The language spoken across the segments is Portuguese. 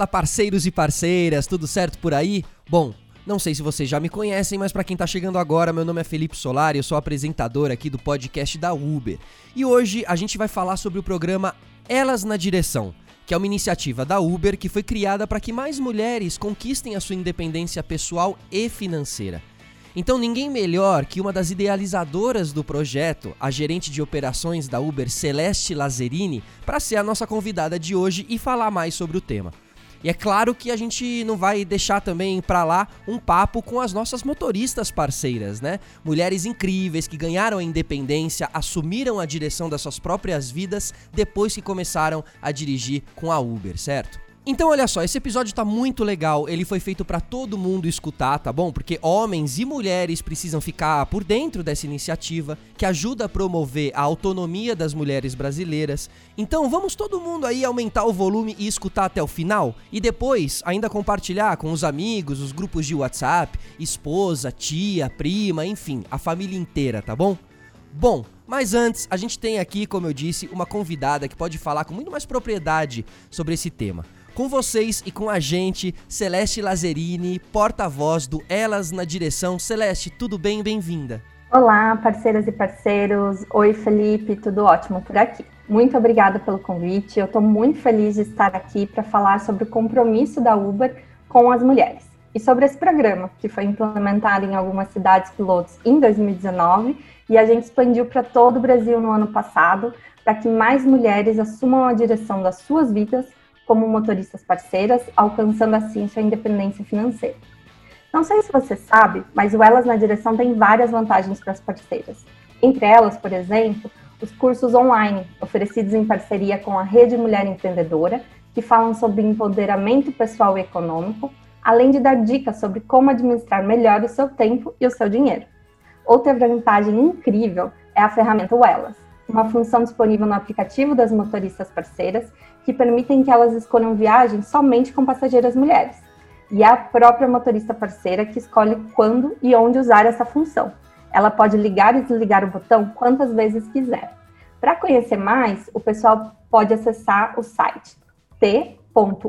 Fala, parceiros e parceiras, tudo certo por aí? Bom, não sei se vocês já me conhecem, mas para quem tá chegando agora, meu nome é Felipe Solari, eu sou apresentador aqui do podcast da Uber. E hoje a gente vai falar sobre o programa Elas na Direção, que é uma iniciativa da Uber que foi criada para que mais mulheres conquistem a sua independência pessoal e financeira. Então, ninguém melhor que uma das idealizadoras do projeto, a gerente de operações da Uber, Celeste Lazzarini, para ser a nossa convidada de hoje e falar mais sobre o tema. E é claro que a gente não vai deixar também para lá um papo com as nossas motoristas parceiras, né? Mulheres incríveis que ganharam a independência, assumiram a direção das suas próprias vidas depois que começaram a dirigir com a Uber, certo? Então, olha só, esse episódio tá muito legal. Ele foi feito para todo mundo escutar, tá bom? Porque homens e mulheres precisam ficar por dentro dessa iniciativa que ajuda a promover a autonomia das mulheres brasileiras. Então, vamos todo mundo aí aumentar o volume e escutar até o final e depois ainda compartilhar com os amigos, os grupos de WhatsApp, esposa, tia, prima, enfim, a família inteira, tá bom? Bom, mas antes, a gente tem aqui, como eu disse, uma convidada que pode falar com muito mais propriedade sobre esse tema. Com vocês e com a gente, Celeste Lazzarini, porta-voz do Elas na Direção. Celeste, tudo bem? Bem-vinda. Olá, parceiras e parceiros. Oi, Felipe, tudo ótimo por aqui. Muito obrigada pelo convite. Eu estou muito feliz de estar aqui para falar sobre o compromisso da Uber com as mulheres e sobre esse programa que foi implementado em algumas cidades pilotos em 2019 e a gente expandiu para todo o Brasil no ano passado para que mais mulheres assumam a direção das suas vidas como motoristas parceiras, alcançando assim sua independência financeira. Não sei se você sabe, mas o Elas na Direção tem várias vantagens para as parceiras. Entre elas, por exemplo, os cursos online, oferecidos em parceria com a Rede Mulher Empreendedora, que falam sobre empoderamento pessoal e econômico, além de dar dicas sobre como administrar melhor o seu tempo e o seu dinheiro. Outra vantagem incrível é a ferramenta Elas, uma função disponível no aplicativo das motoristas parceiras que permitem que elas escolham viagens somente com passageiras mulheres. E é a própria motorista parceira que escolhe quando e onde usar essa função. Ela pode ligar e desligar o botão quantas vezes quiser. Para conhecer mais, o pessoal pode acessar o site t.uber.com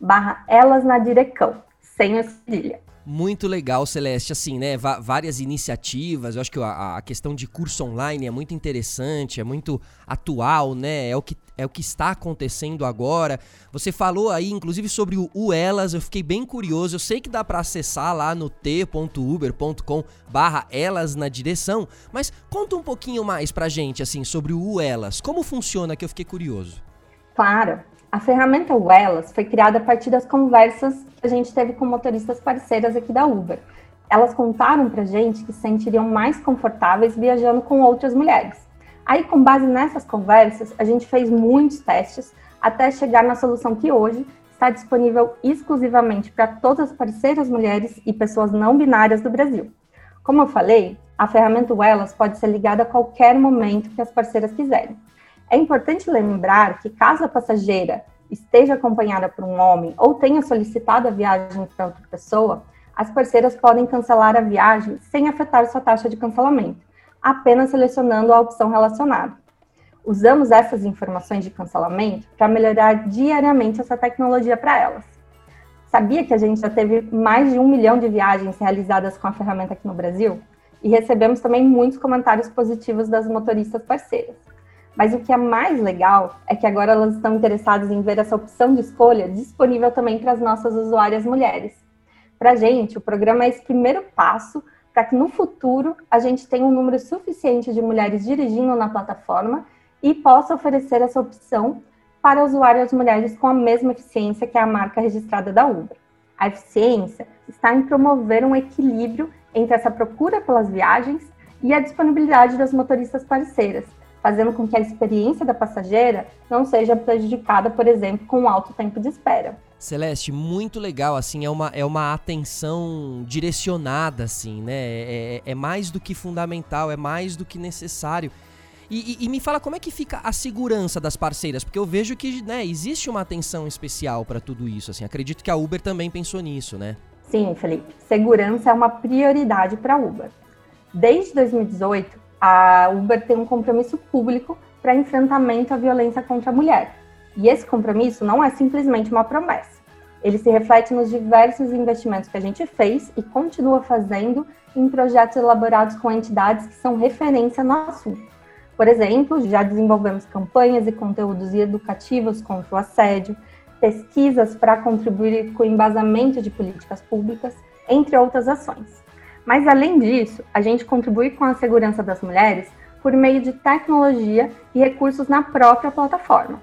barra elas na direcão, sem a cedilha. Muito legal, Celeste. Assim, né? várias iniciativas. Eu acho que a, a, questão de curso online é muito interessante, é muito atual, né? É o que, é o que está acontecendo agora. Você falou aí, inclusive, sobre o, Elas. Eu fiquei bem curioso. Eu sei que dá para acessar lá no t.uber.com barra Elas na direção. Mas conta um pouquinho mais pra gente, assim, sobre o Elas. Como funciona que eu fiquei curioso. Claro. A ferramenta Wellas foi criada a partir das conversas que a gente teve com motoristas parceiras aqui da Uber. Elas contaram para gente que se sentiriam mais confortáveis viajando com outras mulheres. Aí, com base nessas conversas, a gente fez muitos testes até chegar na solução que hoje está disponível exclusivamente para todas as parceiras mulheres e pessoas não binárias do Brasil. Como eu falei, a ferramenta Wellas pode ser ligada a qualquer momento que as parceiras quiserem. É importante lembrar que caso a passageira esteja acompanhada por um homem ou tenha solicitado a viagem para outra pessoa, as parceiras podem cancelar a viagem sem afetar sua taxa de cancelamento, apenas selecionando a opção relacionada. Usamos essas informações de cancelamento para melhorar diariamente essa tecnologia para elas. Sabia que a gente já teve mais de um milhão de viagens realizadas com a ferramenta aqui no Brasil? E recebemos também muitos comentários positivos das motoristas parceiras. Mas o que é mais legal é que agora elas estão interessadas em ver essa opção de escolha disponível também para as nossas usuárias mulheres. Para a gente, o programa é esse primeiro passo para que no futuro a gente tenha um número suficiente de mulheres dirigindo na plataforma e possa oferecer essa opção para usuárias mulheres com a mesma eficiência que a marca registrada da Uber. A eficiência está em promover um equilíbrio entre essa procura pelas viagens e a disponibilidade das motoristas parceiras, fazendo com que a experiência da passageira não seja prejudicada, por exemplo, com um alto tempo de espera. Celeste, muito legal, assim, é uma, é uma atenção direcionada, assim, né? É, é, é mais do que fundamental, é mais do que necessário. E, e, e, me fala como é que fica a segurança das parceiras, porque eu vejo que né, existe uma atenção especial para tudo isso. Assim, acredito que a Uber também pensou nisso, né? Sim, Felipe. Segurança é uma prioridade para a Uber. Desde 2018, a Uber tem um compromisso público para enfrentamento à violência contra a mulher. E esse compromisso não é simplesmente uma promessa. Ele se reflete nos diversos investimentos que a gente fez e continua fazendo em projetos elaborados com entidades que são referência no assunto. Por exemplo, já desenvolvemos campanhas e conteúdos educativos contra o assédio, pesquisas para contribuir com o embasamento de políticas públicas, entre outras ações. Mas, além disso, a gente contribui com a segurança das mulheres por meio de tecnologia e recursos na própria plataforma.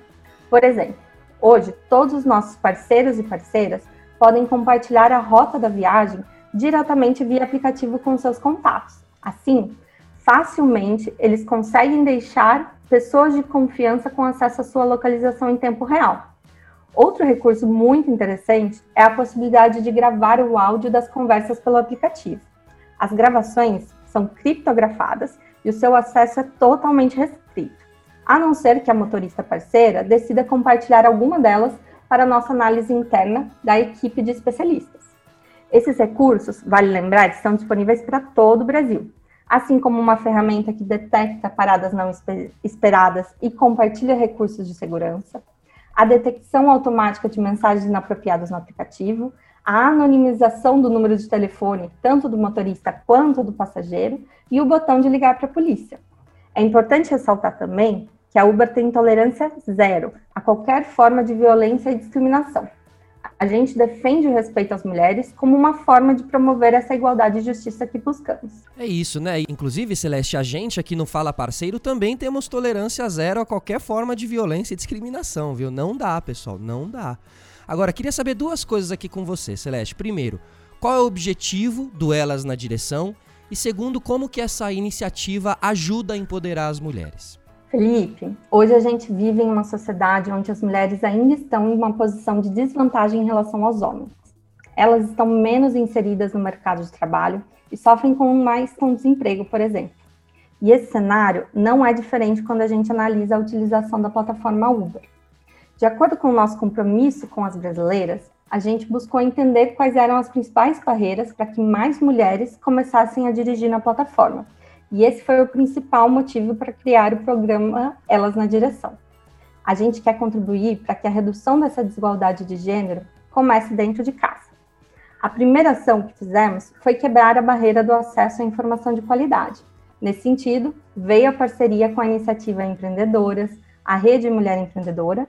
Por exemplo, hoje todos os nossos parceiros e parceiras podem compartilhar a rota da viagem diretamente via aplicativo com seus contatos. Assim, facilmente eles conseguem deixar pessoas de confiança com acesso à sua localização em tempo real. Outro recurso muito interessante é a possibilidade de gravar o áudio das conversas pelo aplicativo. As gravações são criptografadas e o seu acesso é totalmente restrito, a não ser que a motorista parceira decida compartilhar alguma delas para nossa análise interna da equipe de especialistas. Esses recursos, vale lembrar, estão disponíveis para todo o Brasil, assim como uma ferramenta que detecta paradas não esperadas e compartilha recursos de segurança, a detecção automática de mensagens inapropriadas no aplicativo, a anonimização do número de telefone, tanto do motorista quanto do passageiro, e o botão de ligar para a polícia. É importante ressaltar também que a Uber tem tolerância zero a qualquer forma de violência e discriminação. A gente defende o respeito às mulheres como uma forma de promover essa igualdade e justiça que buscamos. É isso, né? Inclusive, Celeste, a gente aqui no Fala Parceiro também temos tolerância zero a qualquer forma de violência e discriminação, viu? Não dá, pessoal, não dá. Agora, queria saber duas coisas aqui com você, Celeste. Primeiro, qual é o objetivo do Elas na Direção? E segundo, como que essa iniciativa ajuda a empoderar as mulheres? Felipe, hoje a gente vive em uma sociedade onde as mulheres ainda estão em uma posição de desvantagem em relação aos homens. Elas estão menos inseridas no mercado de trabalho e sofrem com mais com desemprego, por exemplo. E esse cenário não é diferente quando a gente analisa a utilização da plataforma Uber. De acordo com o nosso compromisso com as brasileiras, a gente buscou entender quais eram as principais barreiras para que mais mulheres começassem a dirigir na plataforma e esse foi o principal motivo para criar o programa Elas na Direção. A gente quer contribuir para que a redução dessa desigualdade de gênero comece dentro de casa. A primeira ação que fizemos foi quebrar a barreira do acesso à informação de qualidade. Nesse sentido, veio a parceria com a iniciativa Empreendedoras, a Rede Mulher Empreendedora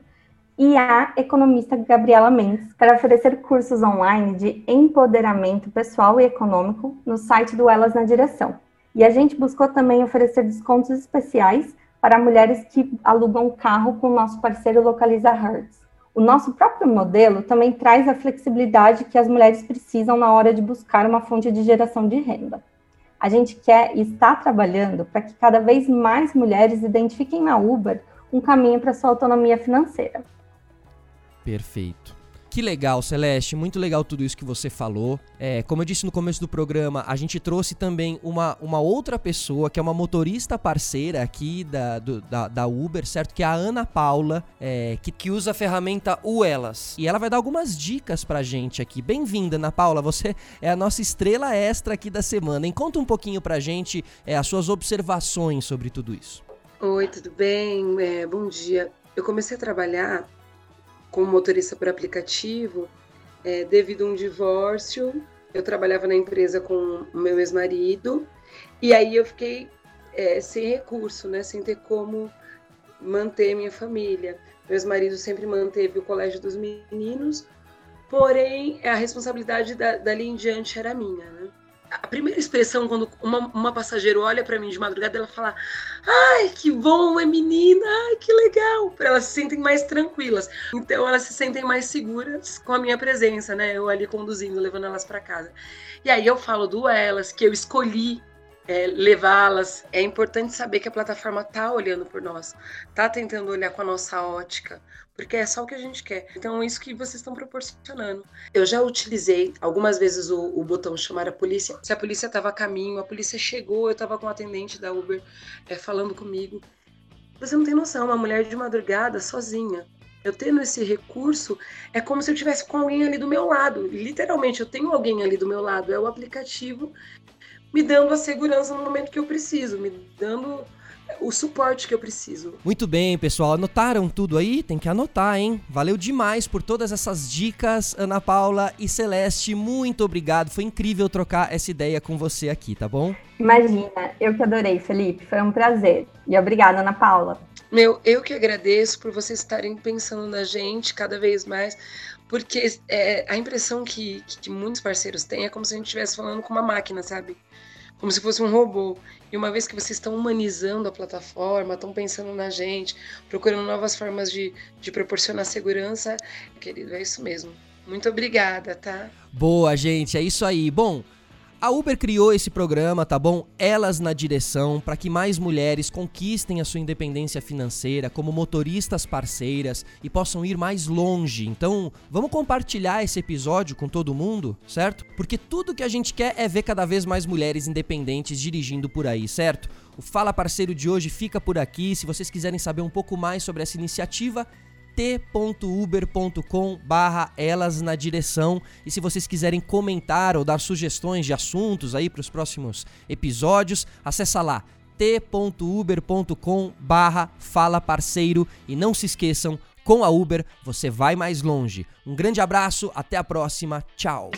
e a economista Gabriela Mendes para oferecer cursos online de empoderamento pessoal e econômico no site do Elas na Direção, e a gente buscou também oferecer descontos especiais para mulheres que alugam carro com o nosso parceiro Localiza Hertz. O nosso próprio modelo também traz a flexibilidade que as mulheres precisam na hora de buscar uma fonte de geração de renda. A gente quer e está trabalhando para que cada vez mais mulheres identifiquem na Uber um caminho para sua autonomia financeira. Perfeito. Que legal, Celeste, muito legal tudo isso que você falou. É, como eu disse no começo do programa, a gente trouxe também uma, uma outra pessoa, que é uma motorista parceira aqui da, do, da, da, Uber, certo? Que é a Ana Paula, é, que, que usa a ferramenta Uelas. E ela vai dar algumas dicas pra gente aqui. Bem-vinda, Ana Paula, você é a nossa estrela extra aqui da semana. Hein? Conta um pouquinho pra gente é, as suas observações sobre tudo isso. Oi, tudo bem? É, bom dia. Eu comecei a trabalhar como motorista por aplicativo é, devido a um divórcio. Eu trabalhava na empresa com o meu ex-marido e aí eu fiquei é, sem recurso, né? Sem ter como manter minha família. Meu ex-marido sempre manteve o colégio dos meninos, porém a responsabilidade da, dali em diante era minha, né? A primeira expressão quando uma, uma passageira olha para mim de madrugada, ela fala: "Ai, que bom, é menina, ai, que legal". Elas se sentem mais tranquilas. Então elas se sentem mais seguras com a minha presença, né? Eu ali conduzindo, levando elas para casa. E aí eu falo do elas que eu escolhi é, levá-las. É importante saber que a plataforma está olhando por nós, está tentando olhar com a nossa ótica, porque é só o que a gente quer. Então, é isso que vocês estão proporcionando. Eu já utilizei algumas vezes o, o botão chamar a polícia. Se a polícia estava a caminho, a polícia chegou, eu estava com o atendente da Uber é, falando comigo. Você não tem noção, uma mulher de madrugada sozinha. Eu tendo esse recurso, é como se eu tivesse com alguém ali do meu lado. Literalmente, eu tenho alguém ali do meu lado. É o aplicativo me dando a segurança no momento que eu preciso, me dando o suporte que eu preciso. Muito bem, pessoal. Anotaram tudo aí? Tem que anotar, hein? Valeu demais por todas essas dicas, Ana Paula e Celeste. Muito obrigado. Foi incrível trocar essa ideia com você aqui, tá bom? Imagina, eu que adorei, Felipe. Foi um prazer. E obrigada, Ana Paula. Meu, eu que agradeço por vocês estarem pensando na gente cada vez mais, porque é, a impressão que, que muitos parceiros têm é como se a gente estivesse falando com uma máquina, sabe? como se fosse um robô. E uma vez que vocês estão humanizando a plataforma, estão pensando na gente, procurando novas formas de, de proporcionar segurança, querido, é isso mesmo. Muito obrigada, tá? Boa, gente, é isso aí. Bom, a Uber criou esse programa, tá bom? Elas na direção, para que mais mulheres conquistem a sua independência financeira como motoristas parceiras e possam ir mais longe. Então, vamos compartilhar esse episódio com todo mundo, certo? Porque tudo que a gente quer é ver cada vez mais mulheres independentes dirigindo por aí, certo? O Fala Parceiro de hoje fica por aqui. Se vocês quiserem saber um pouco mais sobre essa iniciativa, t.uber.com barra elas na direção e se vocês quiserem comentar ou dar sugestões de assuntos aí para os próximos episódios, acessa lá t.uber.com barra fala parceiro e não se esqueçam, com a Uber você vai mais longe. Um grande abraço, até a próxima, tchau!